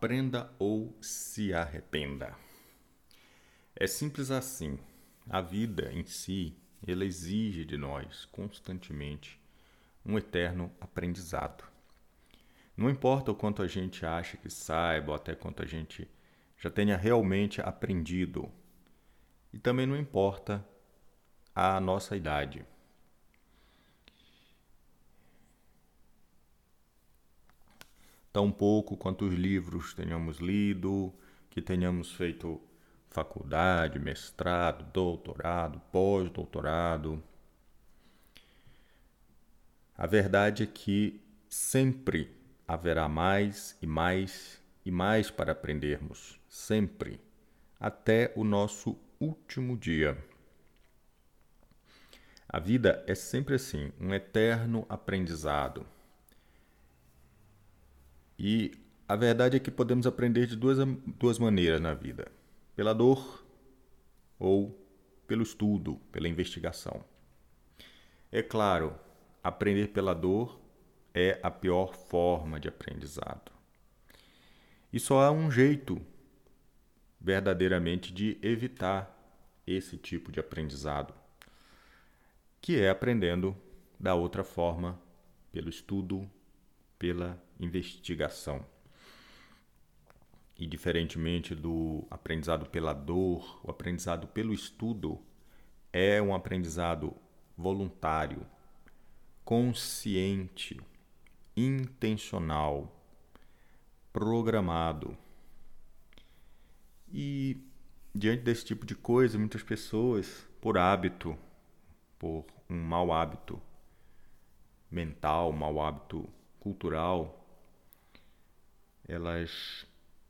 aprenda ou se arrependa. É simples assim. A vida em si, ela exige de nós constantemente um eterno aprendizado. Não importa o quanto a gente acha que saiba, ou até quanto a gente já tenha realmente aprendido. E também não importa a nossa idade. Tão pouco quanto os livros tenhamos lido, que tenhamos feito faculdade, mestrado, doutorado, pós-doutorado. A verdade é que sempre haverá mais e mais e mais para aprendermos, sempre, até o nosso último dia. A vida é sempre assim, um eterno aprendizado. E a verdade é que podemos aprender de duas, duas maneiras na vida: pela dor ou pelo estudo, pela investigação. É claro, aprender pela dor é a pior forma de aprendizado. E só há um jeito verdadeiramente de evitar esse tipo de aprendizado, que é aprendendo da outra forma, pelo estudo, pela investigação. E diferentemente do aprendizado pela dor, o aprendizado pelo estudo é um aprendizado voluntário, consciente, intencional, programado. E diante desse tipo de coisa, muitas pessoas, por hábito, por um mau hábito mental, mau hábito cultural, elas,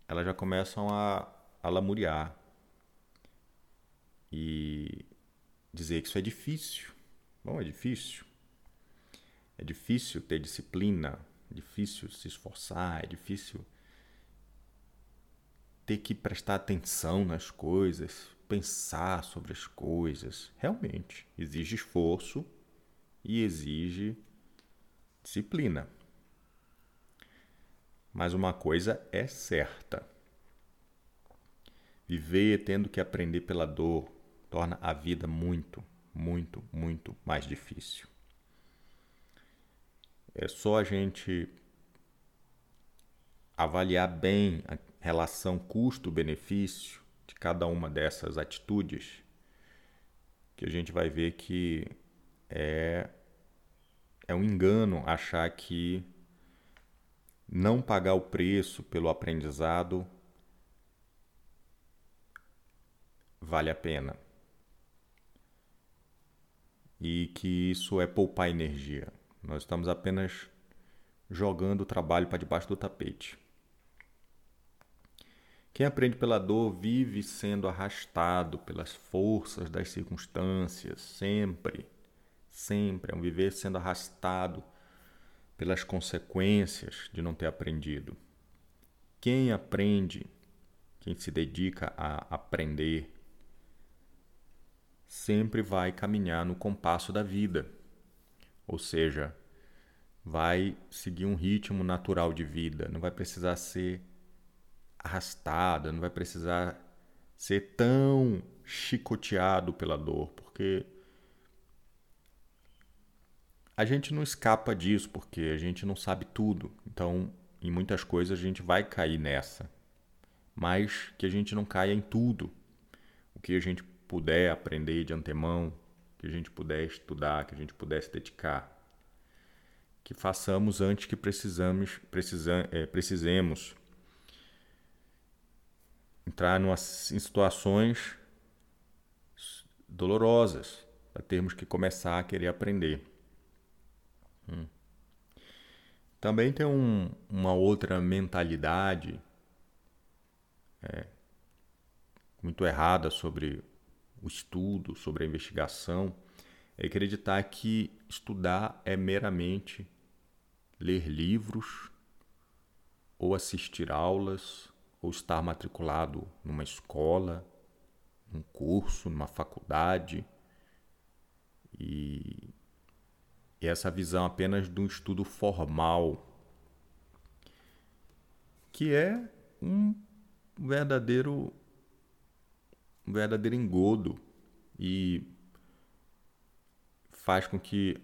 elas já começam a, a lamuriar e dizer que isso é difícil. Bom, é difícil. É difícil ter disciplina, é difícil se esforçar, é difícil ter que prestar atenção nas coisas, pensar sobre as coisas. Realmente, exige esforço e exige disciplina. Mas uma coisa é certa: viver tendo que aprender pela dor torna a vida muito, muito, muito mais difícil. É só a gente avaliar bem a relação custo-benefício de cada uma dessas atitudes que a gente vai ver que é, é um engano achar que não pagar o preço pelo aprendizado vale a pena. E que isso é poupar energia. Nós estamos apenas jogando o trabalho para debaixo do tapete. Quem aprende pela dor vive sendo arrastado pelas forças das circunstâncias, sempre, sempre. É um viver sendo arrastado pelas consequências de não ter aprendido. Quem aprende, quem se dedica a aprender, sempre vai caminhar no compasso da vida, ou seja, vai seguir um ritmo natural de vida, não vai precisar ser arrastada, não vai precisar ser tão chicoteado pela dor, porque a gente não escapa disso, porque a gente não sabe tudo. Então, em muitas coisas a gente vai cair nessa. Mas que a gente não caia em tudo. O que a gente puder aprender de antemão, que a gente puder estudar, que a gente puder se dedicar. Que façamos antes que precisamos, precisa, é, precisemos entrar em situações dolorosas para termos que começar a querer aprender. Hum. Também tem um, uma outra mentalidade é, muito errada sobre o estudo, sobre a investigação, é acreditar que estudar é meramente ler livros ou assistir aulas ou estar matriculado numa escola, num curso, numa faculdade e e essa visão apenas de um estudo formal, que é um verdadeiro um verdadeiro engodo e faz com que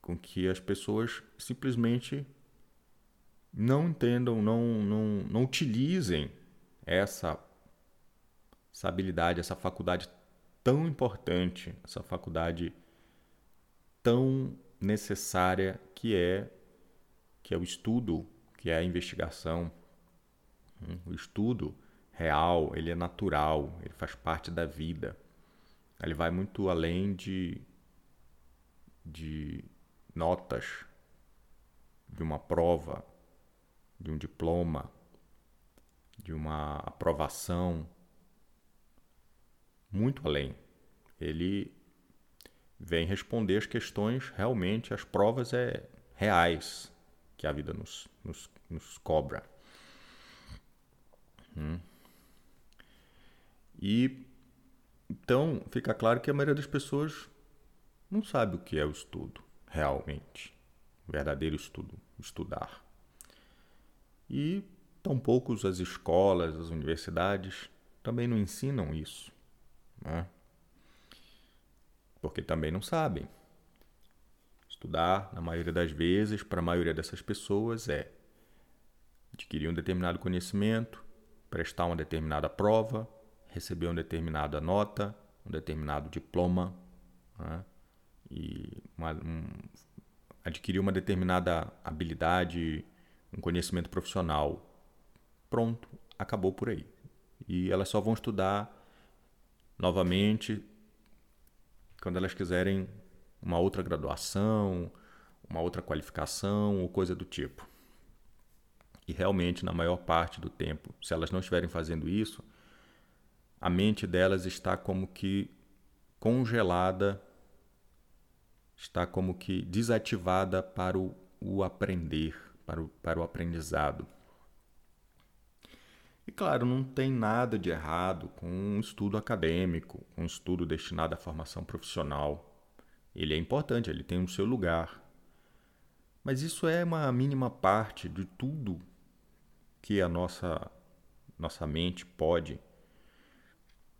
com que as pessoas simplesmente não entendam, não, não, não utilizem essa, essa habilidade, essa faculdade tão importante, essa faculdade tão necessária que é que é o estudo, que é a investigação. Hum, o estudo real, ele é natural, ele faz parte da vida. Ele vai muito além de, de notas, de uma prova, de um diploma, de uma aprovação, muito além. Ele vem responder as questões realmente, as provas é reais que a vida nos, nos, nos cobra. Hum. E então fica claro que a maioria das pessoas não sabe o que é o estudo, realmente. Verdadeiro estudo, estudar. E tão poucos as escolas, as universidades também não ensinam isso. Né? Porque também não sabem. Estudar, na maioria das vezes, para a maioria dessas pessoas, é adquirir um determinado conhecimento, prestar uma determinada prova, receber uma determinada nota, um determinado diploma, né? e uma, um, adquirir uma determinada habilidade, um conhecimento profissional. Pronto, acabou por aí. E elas só vão estudar novamente quando elas quiserem uma outra graduação, uma outra qualificação ou coisa do tipo. E realmente, na maior parte do tempo, se elas não estiverem fazendo isso, a mente delas está como que congelada, está como que desativada para o, o aprender para o, para o aprendizado. E claro, não tem nada de errado com um estudo acadêmico, um estudo destinado à formação profissional. Ele é importante, ele tem o seu lugar. Mas isso é uma mínima parte de tudo que a nossa, nossa mente pode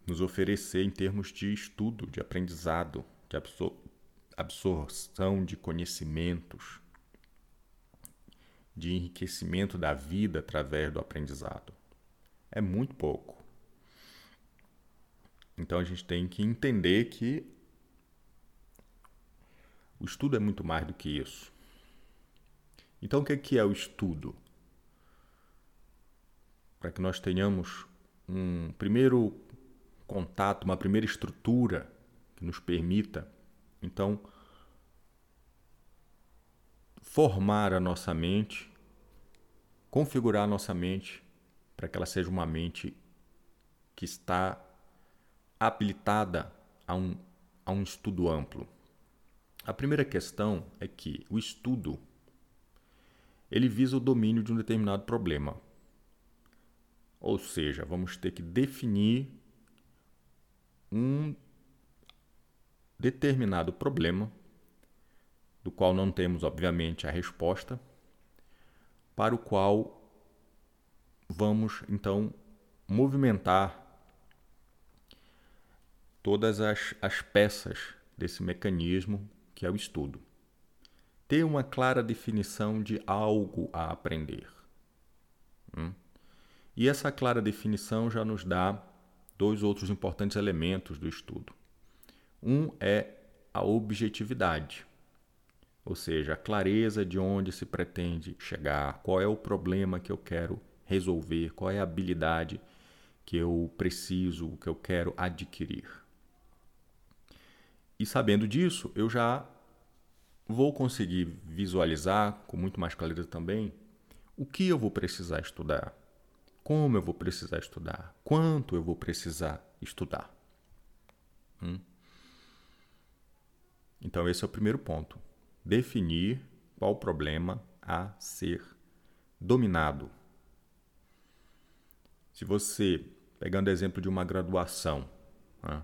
nos oferecer em termos de estudo, de aprendizado, de absor absorção de conhecimentos de enriquecimento da vida através do aprendizado. É muito pouco. Então a gente tem que entender que o estudo é muito mais do que isso. Então o que é o estudo? Para que nós tenhamos um primeiro contato, uma primeira estrutura que nos permita, então, formar a nossa mente configurar a nossa mente para que ela seja uma mente que está habilitada a um, a um estudo amplo. A primeira questão é que o estudo ele visa o domínio de um determinado problema. Ou seja, vamos ter que definir um determinado problema, do qual não temos, obviamente, a resposta, para o qual vamos então movimentar todas as, as peças desse mecanismo que é o estudo. Ter uma clara definição de algo a aprender. Hum? E essa clara definição já nos dá dois outros importantes elementos do estudo. Um é a objetividade ou seja, a clareza de onde se pretende chegar, qual é o problema que eu quero resolver, qual é a habilidade que eu preciso, que eu quero adquirir. E sabendo disso, eu já vou conseguir visualizar com muito mais clareza também o que eu vou precisar estudar, como eu vou precisar estudar, quanto eu vou precisar estudar. Hum? Então, esse é o primeiro ponto definir qual o problema a ser dominado. Se você, pegando o exemplo de uma graduação, né,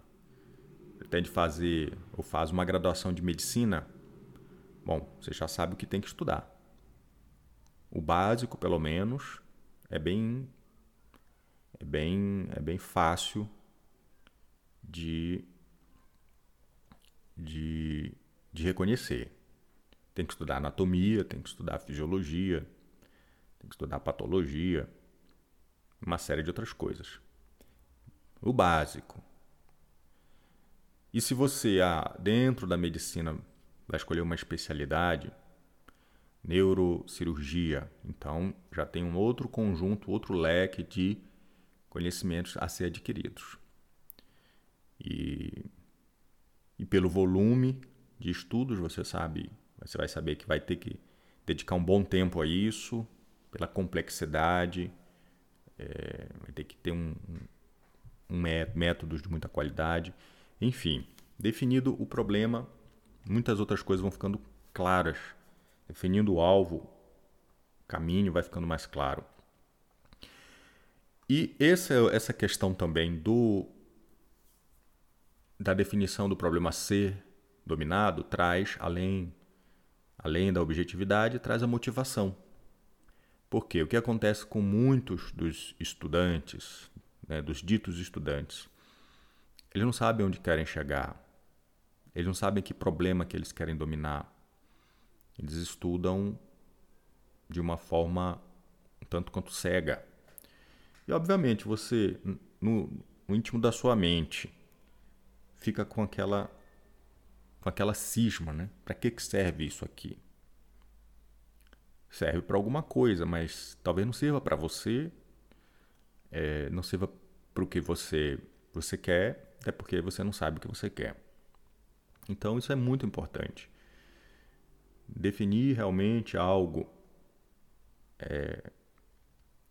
pretende fazer ou faz uma graduação de medicina, bom, você já sabe o que tem que estudar. O básico, pelo menos, é bem é bem, é bem fácil de, de, de reconhecer. Tem que estudar anatomia, tem que estudar fisiologia, tem que estudar patologia, uma série de outras coisas. O básico. E se você, ah, dentro da medicina, vai escolher uma especialidade, neurocirurgia, então já tem um outro conjunto, outro leque de conhecimentos a ser adquiridos. E, e pelo volume de estudos, você sabe, você vai saber que vai ter que dedicar um bom tempo a isso, pela complexidade, é, vai ter que ter um, um, métodos de muita qualidade. Enfim, definido o problema, muitas outras coisas vão ficando claras. Definindo o alvo, o caminho vai ficando mais claro. E essa, essa questão também do da definição do problema ser dominado traz, além, além da objetividade, traz a motivação. Porque o que acontece com muitos dos estudantes, né, dos ditos estudantes, eles não sabem onde querem chegar, eles não sabem que problema que eles querem dominar. Eles estudam de uma forma um tanto quanto cega. E obviamente você, no, no íntimo da sua mente, fica com aquela com aquela cisma, né? Para que que serve isso aqui? Serve para alguma coisa, mas talvez não sirva para você, é, não sirva para o que você você quer, até porque você não sabe o que você quer. Então isso é muito importante. Definir realmente algo é,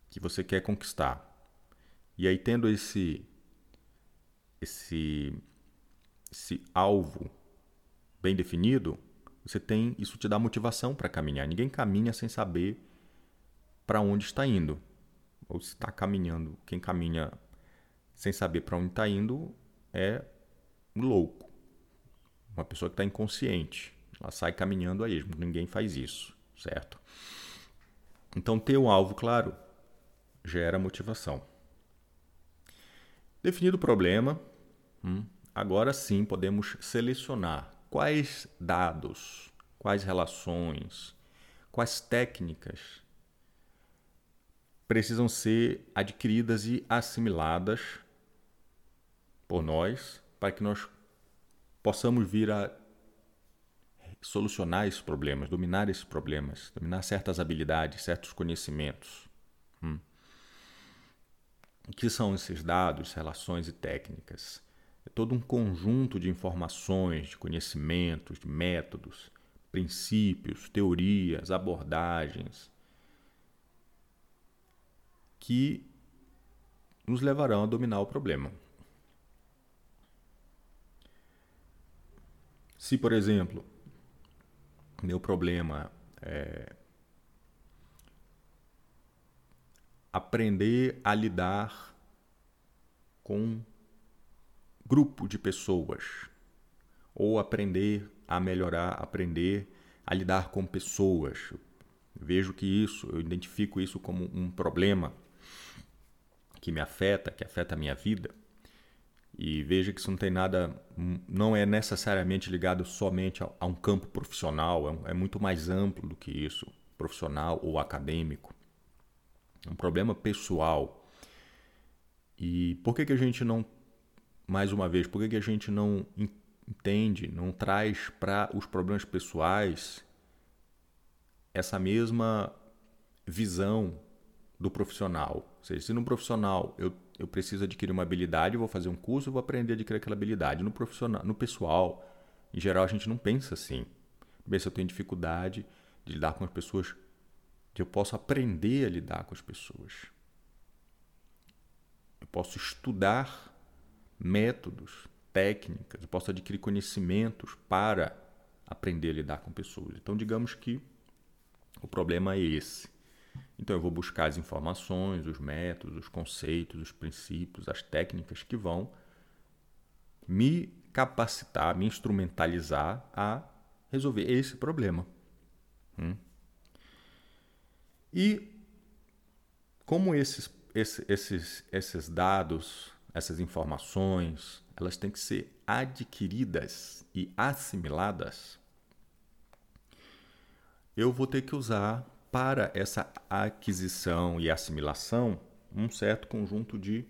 que você quer conquistar. E aí tendo esse esse esse alvo bem definido, você tem isso te dá motivação para caminhar. Ninguém caminha sem saber para onde está indo. Ou se está caminhando, quem caminha sem saber para onde está indo é um louco. Uma pessoa que está inconsciente. Ela sai caminhando a esmo. Ninguém faz isso, certo? Então, ter um alvo claro gera motivação. Definido o problema, hum, agora sim podemos selecionar quais dados, quais relações, quais técnicas precisam ser adquiridas e assimiladas por nós para que nós possamos vir a solucionar esses problemas, dominar esses problemas, dominar certas habilidades, certos conhecimentos. Hum. O que são esses dados, relações e técnicas? É todo um conjunto de informações, de conhecimentos, de métodos, princípios, teorias, abordagens que nos levarão a dominar o problema. Se, por exemplo, meu problema é aprender a lidar com grupo de pessoas ou aprender a melhorar, aprender a lidar com pessoas. vejo que isso, eu identifico isso como um problema que me afeta, que afeta a minha vida. E veja que isso não tem nada, não é necessariamente ligado somente a, um campo profissional, é, um, é muito mais amplo do que isso, profissional ou acadêmico. É um problema pessoal. E por que, que a gente não mais uma vez, por que, que a gente não entende, não traz para os problemas pessoais essa mesma visão do profissional? Ou seja, se no profissional eu, eu preciso adquirir uma habilidade, eu vou fazer um curso, vou aprender a adquirir aquela habilidade. No profissional, no pessoal, em geral, a gente não pensa assim. Bem, se eu tenho dificuldade de lidar com as pessoas, eu posso aprender a lidar com as pessoas. Eu posso estudar métodos, técnicas, eu posso adquirir conhecimentos para aprender a lidar com pessoas. Então, digamos que o problema é esse. Então, eu vou buscar as informações, os métodos, os conceitos, os princípios, as técnicas que vão me capacitar, me instrumentalizar a resolver esse problema. Hum? E como esses esse, esses, esses dados, essas informações, elas têm que ser adquiridas e assimiladas. Eu vou ter que usar para essa aquisição e assimilação um certo conjunto de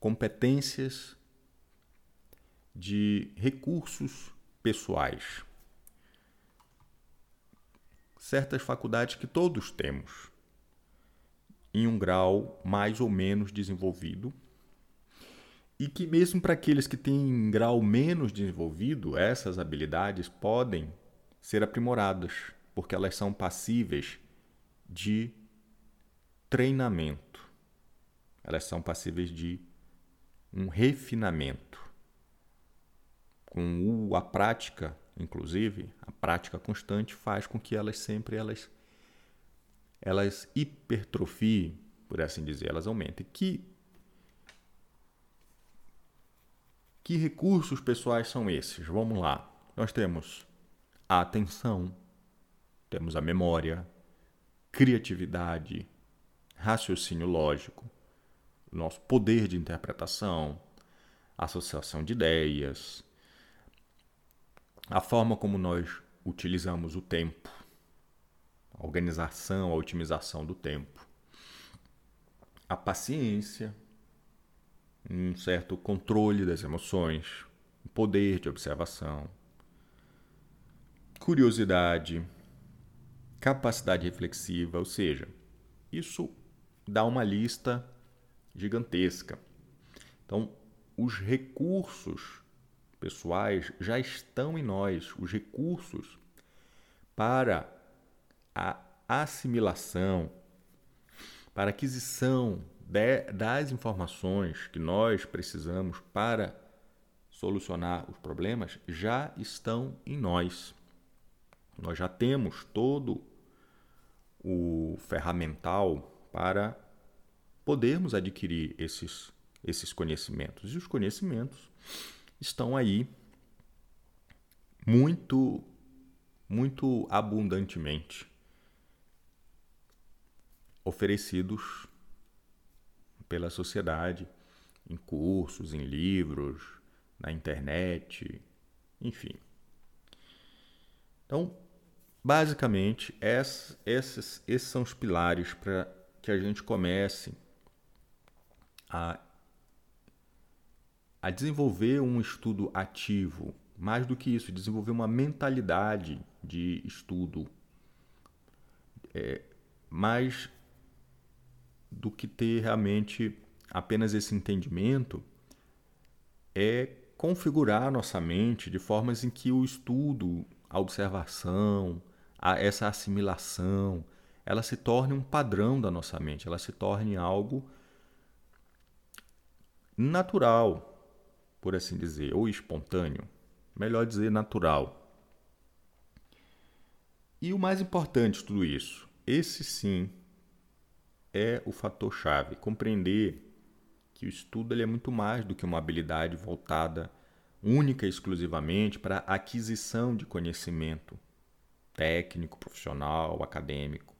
competências, de recursos pessoais. Certas faculdades que todos temos, em um grau mais ou menos desenvolvido, e que, mesmo para aqueles que têm grau menos desenvolvido, essas habilidades podem ser aprimoradas porque elas são passíveis de treinamento. Elas são passíveis de um refinamento. Com a prática, inclusive, a prática constante faz com que elas sempre elas elas hipertrofiem, por assim dizer, elas aumentem. Que que recursos pessoais são esses? Vamos lá. Nós temos a atenção, temos a memória, criatividade, raciocínio lógico, nosso poder de interpretação, associação de ideias, a forma como nós utilizamos o tempo, a organização, a otimização do tempo, a paciência, um certo controle das emoções, o poder de observação, curiosidade, capacidade reflexiva, ou seja, isso dá uma lista gigantesca. Então, os recursos pessoais já estão em nós, os recursos para a assimilação, para a aquisição de, das informações que nós precisamos para solucionar os problemas já estão em nós. Nós já temos todo o ferramental para podermos adquirir esses, esses conhecimentos. E os conhecimentos estão aí muito, muito abundantemente oferecidos pela sociedade em cursos, em livros, na internet, enfim. Então, Basicamente, esses, esses, são os pilares para que a gente comece a, a desenvolver um estudo ativo. Mais do que isso, desenvolver uma mentalidade de estudo. É, mais do que ter realmente apenas esse entendimento, é configurar nossa mente de formas em que o estudo, a observação, a essa assimilação, ela se torne um padrão da nossa mente, ela se torne algo natural, por assim dizer, ou espontâneo, melhor dizer natural. E o mais importante de tudo isso, esse sim é o fator chave, compreender que o estudo ele é muito mais do que uma habilidade voltada única e exclusivamente para aquisição de conhecimento técnico, profissional, acadêmico,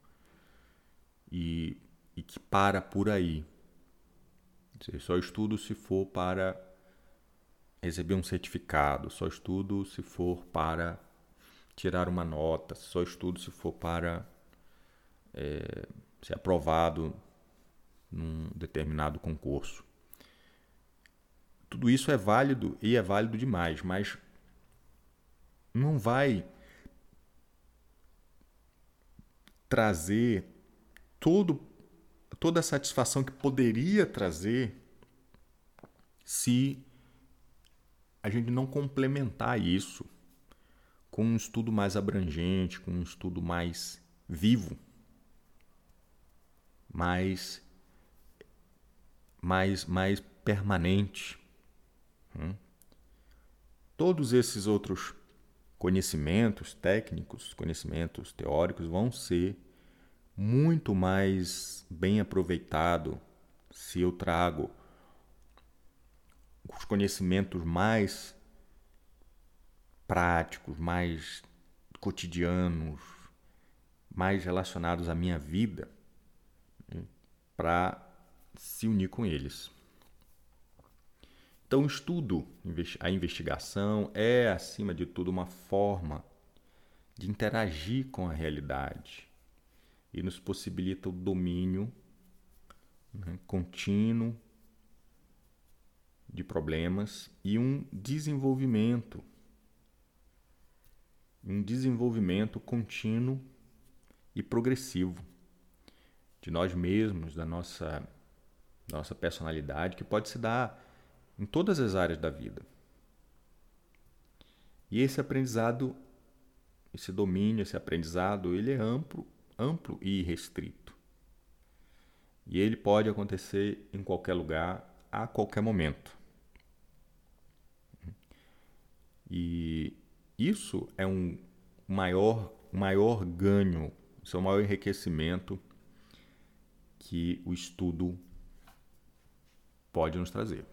e, e que para por aí. Só estudo se for para receber um certificado, só estudo se for para tirar uma nota, só estudo se for para é, ser aprovado num determinado concurso. Tudo isso é válido e é válido demais, mas não vai trazer todo, toda a satisfação que poderia trazer se a gente não complementar isso com um estudo mais abrangente, com um estudo mais vivo, mais, mais, mais permanente. Hum? Todos esses outros conhecimentos técnicos, conhecimentos teóricos vão ser muito mais bem aproveitado se eu trago os conhecimentos mais práticos, mais cotidianos, mais relacionados à minha vida, para se unir com eles. Então, o estudo, a investigação é, acima de tudo, uma forma de interagir com a realidade e nos possibilita o domínio né, contínuo de problemas e um desenvolvimento, um desenvolvimento contínuo e progressivo de nós mesmos, da nossa, nossa personalidade, que pode se dar em todas as áreas da vida. E esse aprendizado, esse domínio, esse aprendizado, ele é amplo, amplo e restrito. E ele pode acontecer em qualquer lugar, a qualquer momento. E isso é um maior, maior ganho, isso é maior enriquecimento que o estudo pode nos trazer.